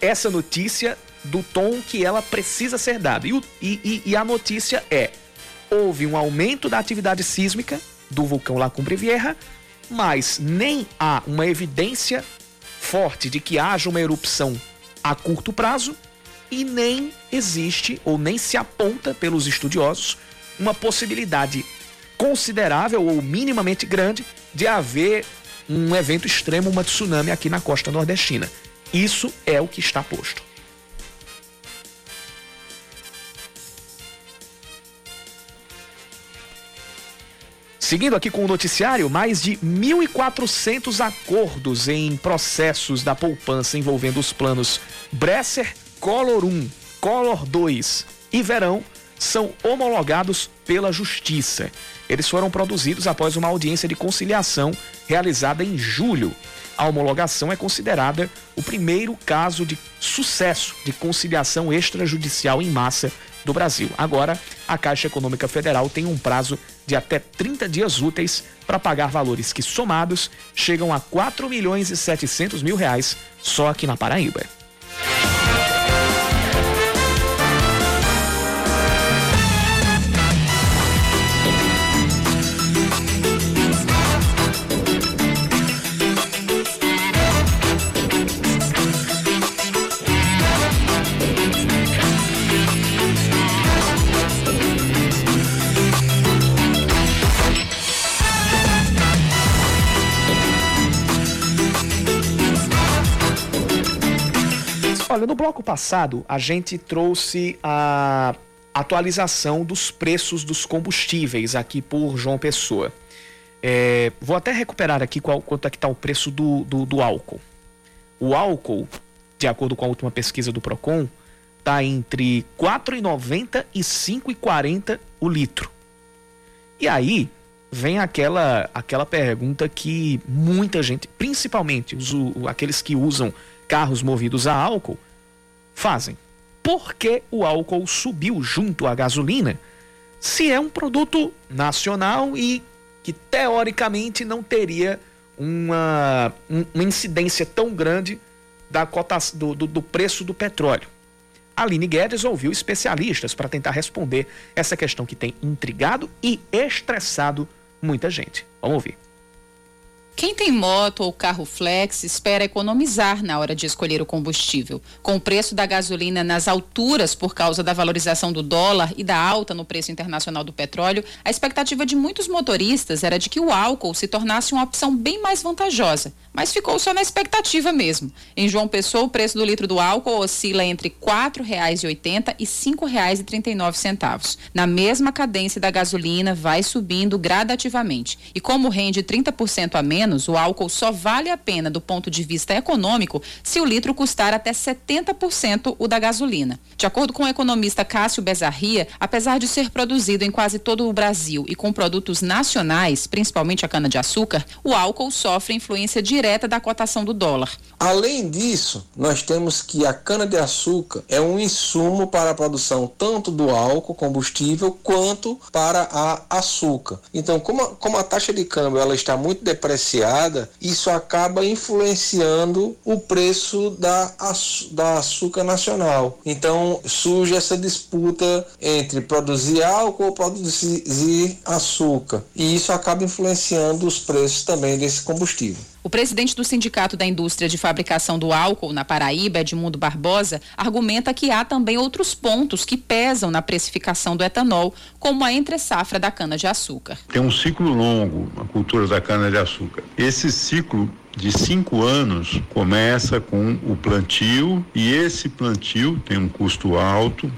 essa notícia do tom que ela precisa ser dada. E, e, e, a notícia é: houve um aumento da atividade sísmica do vulcão La Cumbre Vieja, mas nem há uma evidência forte de que haja uma erupção a curto prazo e nem existe ou nem se aponta pelos estudiosos uma possibilidade considerável ou minimamente grande de haver um evento extremo, uma tsunami aqui na costa nordestina. Isso é o que está posto. Seguindo aqui com o noticiário, mais de 1.400 acordos em processos da poupança envolvendo os planos Bresser, Collor 1, Collor 2 e Verão são homologados pela Justiça. Eles foram produzidos após uma audiência de conciliação realizada em julho. A homologação é considerada o primeiro caso de sucesso de conciliação extrajudicial em massa do Brasil. Agora, a Caixa Econômica Federal tem um prazo de até 30 dias úteis para pagar valores que, somados, chegam a 4 milhões e 700 mil reais só aqui na Paraíba. Bloco passado a gente trouxe a atualização dos preços dos combustíveis aqui por João Pessoa. É, vou até recuperar aqui qual, quanto é que está o preço do, do, do, álcool. O álcool, de acordo com a última pesquisa do Procon, está entre R$ 4,90 e R$ 5,40 o litro. E aí vem aquela aquela pergunta que muita gente, principalmente os, aqueles que usam carros movidos a álcool fazem. Por que o álcool subiu junto à gasolina? Se é um produto nacional e que teoricamente não teria uma, uma incidência tão grande da cota, do, do, do preço do petróleo. Aline Guedes ouviu especialistas para tentar responder essa questão que tem intrigado e estressado muita gente. Vamos ouvir. Quem tem moto ou carro flex espera economizar na hora de escolher o combustível. Com o preço da gasolina nas alturas por causa da valorização do dólar e da alta no preço internacional do petróleo, a expectativa de muitos motoristas era de que o álcool se tornasse uma opção bem mais vantajosa. Mas ficou só na expectativa mesmo. Em João Pessoa, o preço do litro do álcool oscila entre R$ 4,80 e R$ 5,39. Na mesma cadência da gasolina, vai subindo gradativamente. E como rende 30% a menos, menos, o álcool só vale a pena do ponto de vista econômico se o litro custar até 70% o da gasolina. De acordo com o economista Cássio Bezarria, apesar de ser produzido em quase todo o Brasil e com produtos nacionais, principalmente a cana-de-açúcar, o álcool sofre influência direta da cotação do dólar. Além disso, nós temos que a cana-de-açúcar é um insumo para a produção tanto do álcool, combustível, quanto para a açúcar. Então, como a, como a taxa de câmbio ela está muito depreciada, diferenciada, isso acaba influenciando o preço da, da açúcar nacional. Então surge essa disputa entre produzir álcool ou produzir açúcar. E isso acaba influenciando os preços também desse combustível. O presidente do Sindicato da Indústria de Fabricação do Álcool na Paraíba, Edmundo Barbosa, argumenta que há também outros pontos que pesam na precificação do etanol, como a entre-safra da cana-de-açúcar. Tem um ciclo longo a cultura da cana-de-açúcar. Esse ciclo de cinco anos começa com o plantio e esse plantio tem um custo alto,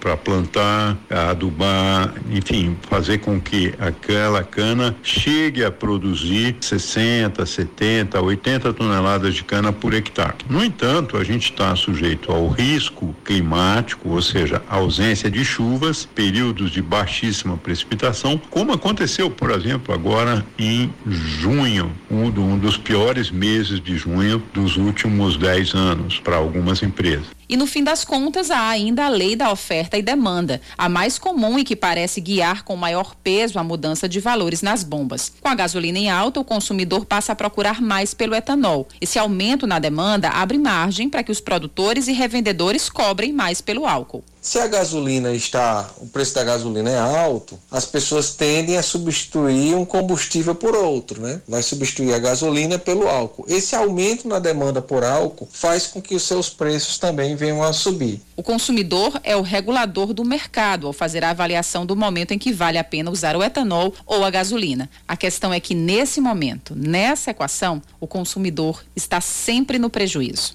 para plantar, adubar, enfim, fazer com que aquela cana chegue a produzir 60, 70, 80 toneladas de cana por hectare. No entanto, a gente está sujeito ao risco climático, ou seja, ausência de chuvas, períodos de baixíssima precipitação, como aconteceu, por exemplo, agora em junho, um, um dos piores meses de junho dos últimos 10 anos para algumas empresas. E no fim das contas, há ainda a lei da oferta e demanda, a mais comum e que parece guiar com maior peso a mudança de valores nas bombas. Com a gasolina em alta, o consumidor passa a procurar mais pelo etanol. Esse aumento na demanda abre margem para que os produtores e revendedores cobrem mais pelo álcool. Se a gasolina está, o preço da gasolina é alto, as pessoas tendem a substituir um combustível por outro, né? Vai substituir a gasolina pelo álcool. Esse aumento na demanda por álcool faz com que os seus preços também venham a subir. O consumidor é o regulador do mercado ao fazer a avaliação do momento em que vale a pena usar o etanol ou a gasolina. A questão é que nesse momento, nessa equação, o consumidor está sempre no prejuízo.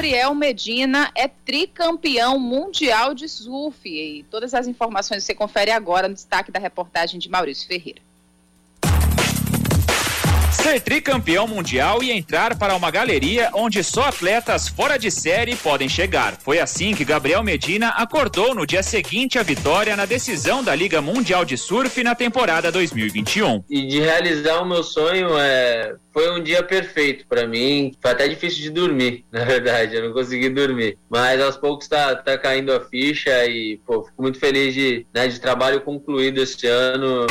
Gabriel Medina é tricampeão mundial de surf. E todas as informações você confere agora no destaque da reportagem de Maurício Ferreira. Ser tricampeão mundial e entrar para uma galeria onde só atletas fora de série podem chegar. Foi assim que Gabriel Medina acordou no dia seguinte à vitória na decisão da Liga Mundial de Surf na temporada 2021. E de realizar o meu sonho é foi um dia perfeito para mim. Foi até difícil de dormir, na verdade. Eu não consegui dormir. Mas aos poucos tá, tá caindo a ficha e, pô, fico muito feliz de, né, de trabalho concluído este ano.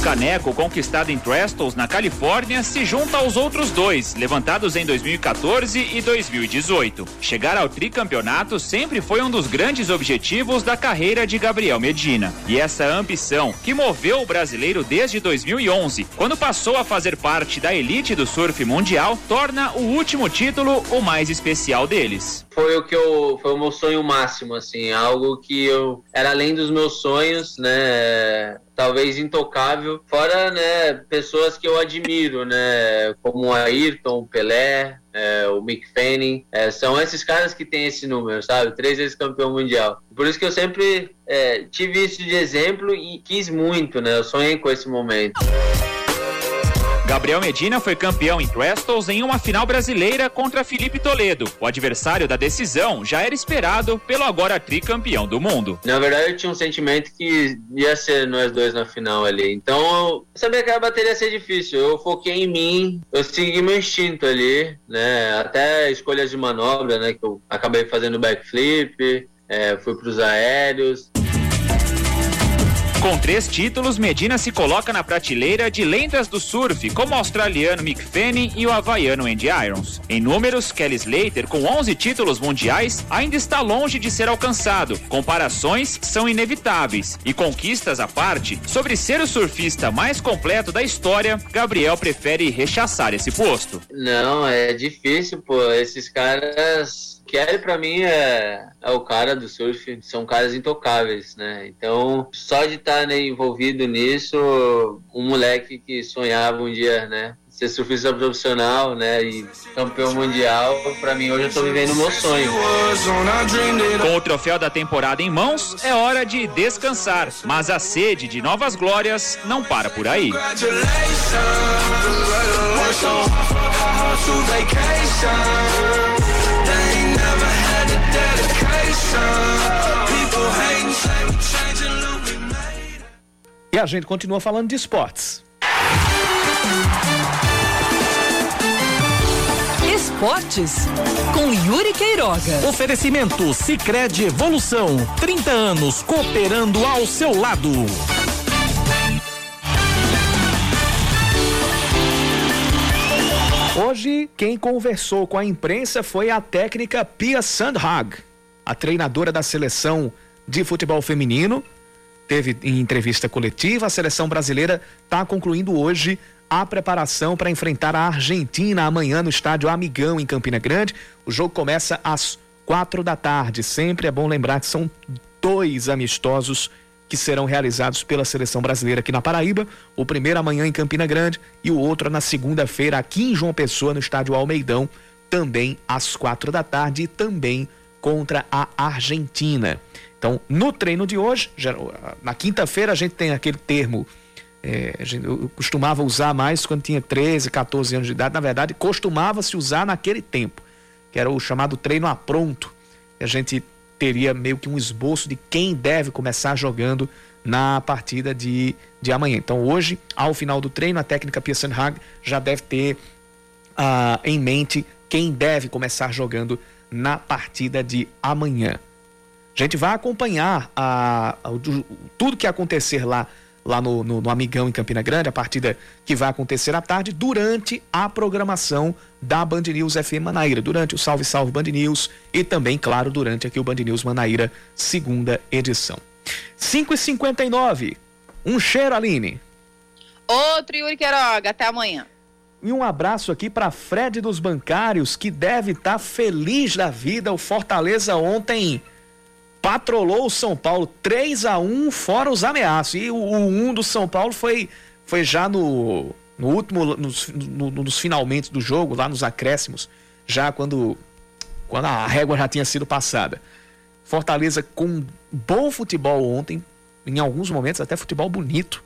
Caneco, conquistado em Trestles, na Califórnia, se junta aos outros dois, levantados em 2014 e 2018. Chegar ao tricampeonato sempre foi um dos grandes objetivos da carreira de Gabriel Medina. E essa ambição, que moveu o brasileiro desde 2011, quando passou a fazer parte da elite do surf mundial, torna o último título o mais especial deles. Foi o que eu, foi o meu sonho máximo, assim, algo que eu era além dos meus sonhos, né? Talvez intocável, fora né, pessoas que eu admiro, né, como o Ayrton, Pelé, é, o Mick Fanning, é, são esses caras que têm esse número, sabe? Três vezes campeão mundial. Por isso que eu sempre é, tive isso de exemplo e quis muito, né? Eu sonhei com esse momento. Gabriel Medina foi campeão em Trestles em uma final brasileira contra Felipe Toledo. O adversário da decisão já era esperado pelo agora tricampeão do mundo. Na verdade, eu tinha um sentimento que ia ser nós dois na final ali. Então, eu sabia que a bateria ia ser difícil. Eu foquei em mim, eu segui meu instinto ali, né? Até escolhas de manobra, né? Que eu acabei fazendo backflip, é, fui para os aéreos. Com três títulos, Medina se coloca na prateleira de lendas do surf, como o australiano Mick Fanning e o havaiano Andy Irons. Em números, Kelly Slater, com 11 títulos mundiais, ainda está longe de ser alcançado. Comparações são inevitáveis. E conquistas à parte, sobre ser o surfista mais completo da história, Gabriel prefere rechaçar esse posto. Não, é difícil, pô. Esses caras Kelly para mim é, é o cara do surf, são caras intocáveis, né? Então, só de estar tá, né, envolvido nisso, um moleque que sonhava um dia, né, ser surfista profissional, né, e campeão mundial, para mim hoje eu tô vivendo o meu sonho. Com o troféu da temporada em mãos, é hora de descansar, mas a sede de novas glórias não para por aí. E a gente continua falando de esportes. Esportes com Yuri Queiroga. Oferecimento Sicredi Evolução, 30 anos cooperando ao seu lado. Hoje, quem conversou com a imprensa foi a técnica Pia Sandhag, a treinadora da seleção de futebol feminino. Teve em entrevista coletiva, a seleção brasileira está concluindo hoje a preparação para enfrentar a Argentina amanhã no estádio Amigão, em Campina Grande. O jogo começa às quatro da tarde. Sempre é bom lembrar que são dois amistosos que serão realizados pela seleção brasileira aqui na Paraíba. O primeiro amanhã em Campina Grande e o outro na segunda-feira aqui em João Pessoa, no estádio Almeidão, também às quatro da tarde e também contra a Argentina. Então, no treino de hoje, na quinta-feira, a gente tem aquele termo. É, eu costumava usar mais quando tinha 13, 14 anos de idade. Na verdade, costumava-se usar naquele tempo, que era o chamado treino a pronto. A gente teria meio que um esboço de quem deve começar jogando na partida de, de amanhã. Então, hoje, ao final do treino, a técnica Pearson Hag já deve ter uh, em mente quem deve começar jogando na partida de amanhã. A gente vai acompanhar a, a, tudo que acontecer lá lá no, no, no, Amigão em Campina Grande, a partida que vai acontecer à tarde, durante a programação da Band News FM Manaíra, durante o Salve Salve Band News e também, claro, durante aqui o Band News Manaíra, segunda edição. 5 e 59 um cheiro, Aline. Outro Yuri Queiroga, até amanhã. E um abraço aqui para Fred dos Bancários, que deve estar tá feliz da vida. O Fortaleza ontem patrolou o São Paulo 3 a 1 fora os ameaços. E o, o 1 do São Paulo foi, foi já no, no último, nos, no, nos finalmente do jogo, lá nos acréscimos, já quando quando a régua já tinha sido passada. Fortaleza com bom futebol ontem, em alguns momentos até futebol bonito,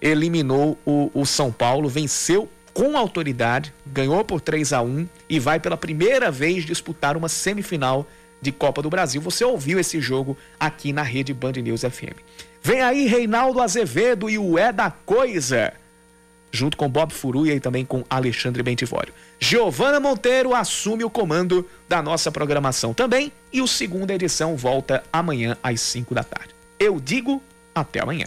eliminou o, o São Paulo, venceu com autoridade, ganhou por 3 a 1 e vai pela primeira vez disputar uma semifinal de Copa do Brasil. Você ouviu esse jogo aqui na rede Band News FM. Vem aí Reinaldo Azevedo e o É da Coisa, junto com Bob Furuia e também com Alexandre Bentivório. Giovana Monteiro assume o comando da nossa programação também e o segunda edição volta amanhã às 5 da tarde. Eu digo até amanhã.